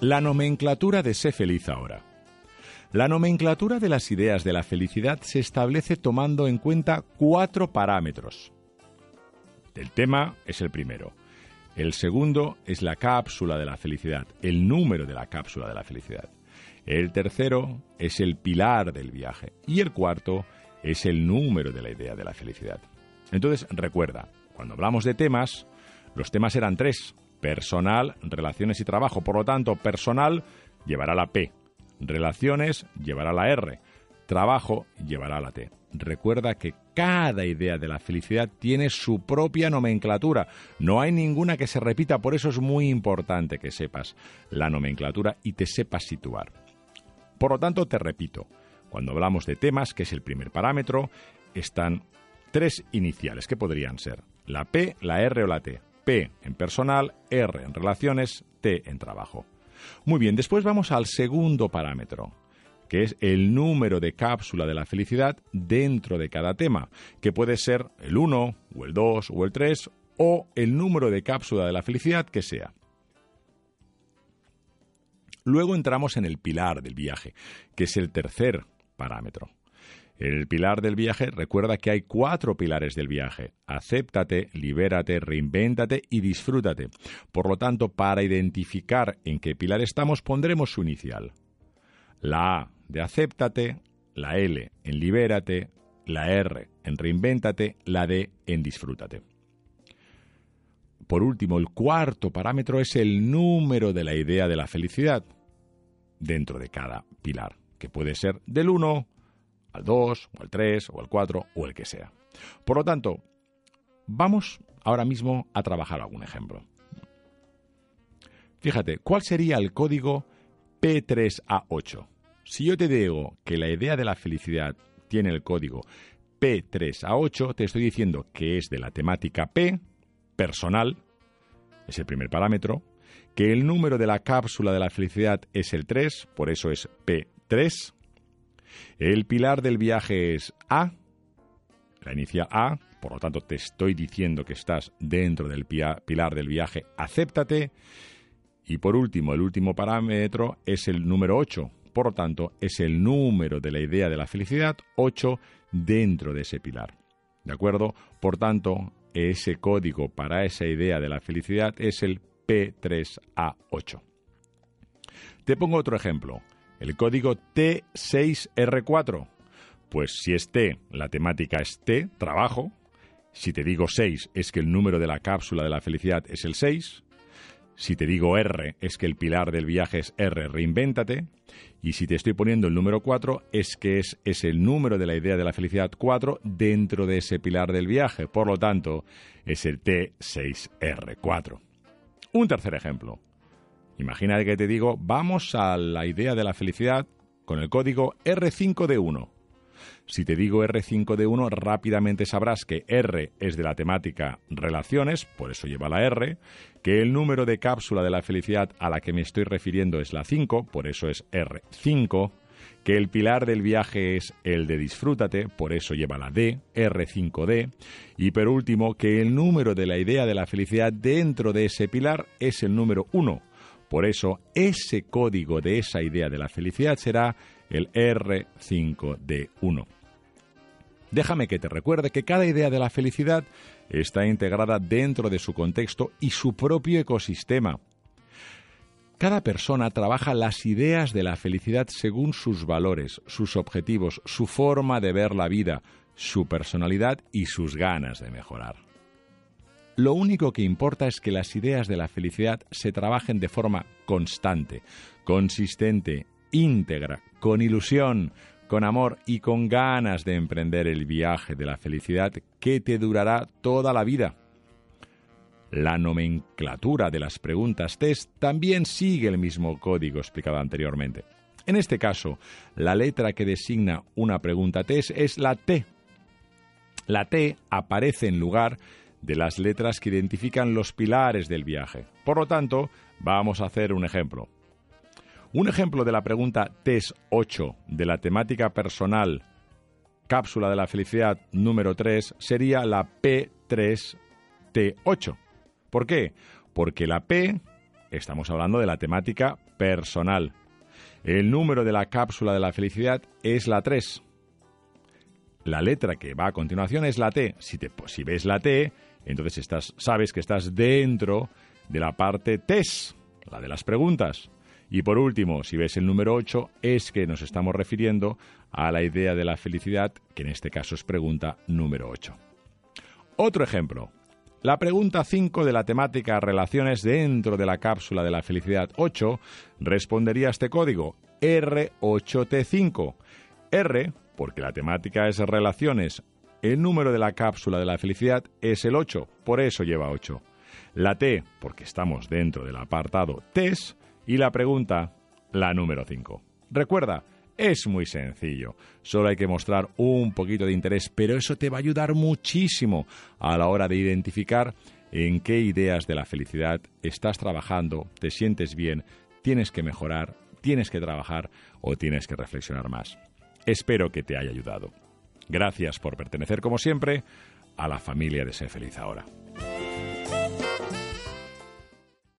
La nomenclatura de Sé feliz ahora. La nomenclatura de las ideas de la felicidad se establece tomando en cuenta cuatro parámetros. El tema es el primero. El segundo es la cápsula de la felicidad, el número de la cápsula de la felicidad. El tercero es el pilar del viaje. Y el cuarto es el número de la idea de la felicidad. Entonces, recuerda, cuando hablamos de temas, los temas eran tres personal, relaciones y trabajo. Por lo tanto, personal llevará la P, relaciones llevará la R, trabajo llevará la T. Recuerda que cada idea de la felicidad tiene su propia nomenclatura. No hay ninguna que se repita, por eso es muy importante que sepas la nomenclatura y te sepas situar. Por lo tanto, te repito, cuando hablamos de temas, que es el primer parámetro, están tres iniciales que podrían ser la P, la R o la T. P en personal, R en relaciones, T en trabajo. Muy bien, después vamos al segundo parámetro, que es el número de cápsula de la felicidad dentro de cada tema, que puede ser el 1 o el 2 o el 3 o el número de cápsula de la felicidad que sea. Luego entramos en el pilar del viaje, que es el tercer parámetro. El pilar del viaje, recuerda que hay cuatro pilares del viaje. Acéptate, libérate, reinvéntate y disfrútate. Por lo tanto, para identificar en qué pilar estamos, pondremos su inicial. La A de acéptate, la L en libérate, la R en reinvéntate, la D en disfrútate. Por último, el cuarto parámetro es el número de la idea de la felicidad dentro de cada pilar, que puede ser del 1 al 2, o al 3, o al 4, o el que sea. Por lo tanto, vamos ahora mismo a trabajar algún ejemplo. Fíjate, ¿cuál sería el código P3A8? Si yo te digo que la idea de la felicidad tiene el código P3A8, te estoy diciendo que es de la temática P, personal, es el primer parámetro, que el número de la cápsula de la felicidad es el 3, por eso es P3, el pilar del viaje es A, la inicial A, por lo tanto te estoy diciendo que estás dentro del pilar del viaje, acéptate. Y por último, el último parámetro es el número 8, por lo tanto es el número de la idea de la felicidad 8 dentro de ese pilar. ¿De acuerdo? Por tanto, ese código para esa idea de la felicidad es el P3A8. Te pongo otro ejemplo el código T6R4. Pues si es T, la temática es T, trabajo. Si te digo 6, es que el número de la cápsula de la felicidad es el 6. Si te digo R, es que el pilar del viaje es R, reinvéntate. Y si te estoy poniendo el número 4, es que es, es el número de la idea de la felicidad 4 dentro de ese pilar del viaje. Por lo tanto, es el T6R4. Un tercer ejemplo. Imagina que te digo, vamos a la idea de la felicidad con el código R5D1. Si te digo R5D1, rápidamente sabrás que R es de la temática relaciones, por eso lleva la R, que el número de cápsula de la felicidad a la que me estoy refiriendo es la 5, por eso es R5, que el pilar del viaje es el de disfrútate, por eso lleva la D, R5D, y por último, que el número de la idea de la felicidad dentro de ese pilar es el número 1, por eso, ese código de esa idea de la felicidad será el R5D1. Déjame que te recuerde que cada idea de la felicidad está integrada dentro de su contexto y su propio ecosistema. Cada persona trabaja las ideas de la felicidad según sus valores, sus objetivos, su forma de ver la vida, su personalidad y sus ganas de mejorar. Lo único que importa es que las ideas de la felicidad se trabajen de forma constante, consistente, íntegra, con ilusión, con amor y con ganas de emprender el viaje de la felicidad que te durará toda la vida. La nomenclatura de las preguntas test también sigue el mismo código explicado anteriormente. En este caso, la letra que designa una pregunta test es la T. La T aparece en lugar de las letras que identifican los pilares del viaje. Por lo tanto, vamos a hacer un ejemplo. Un ejemplo de la pregunta TES 8 de la temática personal cápsula de la felicidad número 3 sería la P3T8. ¿Por qué? Porque la P estamos hablando de la temática personal. El número de la cápsula de la felicidad es la 3. La letra que va a continuación es la T. Si, te, si ves la T, entonces estás, sabes que estás dentro de la parte TES, la de las preguntas. Y por último, si ves el número 8, es que nos estamos refiriendo a la idea de la felicidad, que en este caso es pregunta número 8. Otro ejemplo. La pregunta 5 de la temática Relaciones dentro de la cápsula de la felicidad 8 respondería a este código R8T5. R, porque la temática es relaciones. El número de la cápsula de la felicidad es el 8, por eso lleva 8. La T, porque estamos dentro del apartado TES. Y la pregunta, la número 5. Recuerda, es muy sencillo. Solo hay que mostrar un poquito de interés, pero eso te va a ayudar muchísimo a la hora de identificar en qué ideas de la felicidad estás trabajando, te sientes bien, tienes que mejorar, tienes que trabajar o tienes que reflexionar más. Espero que te haya ayudado. Gracias por pertenecer, como siempre, a la familia de Ser Feliz Ahora.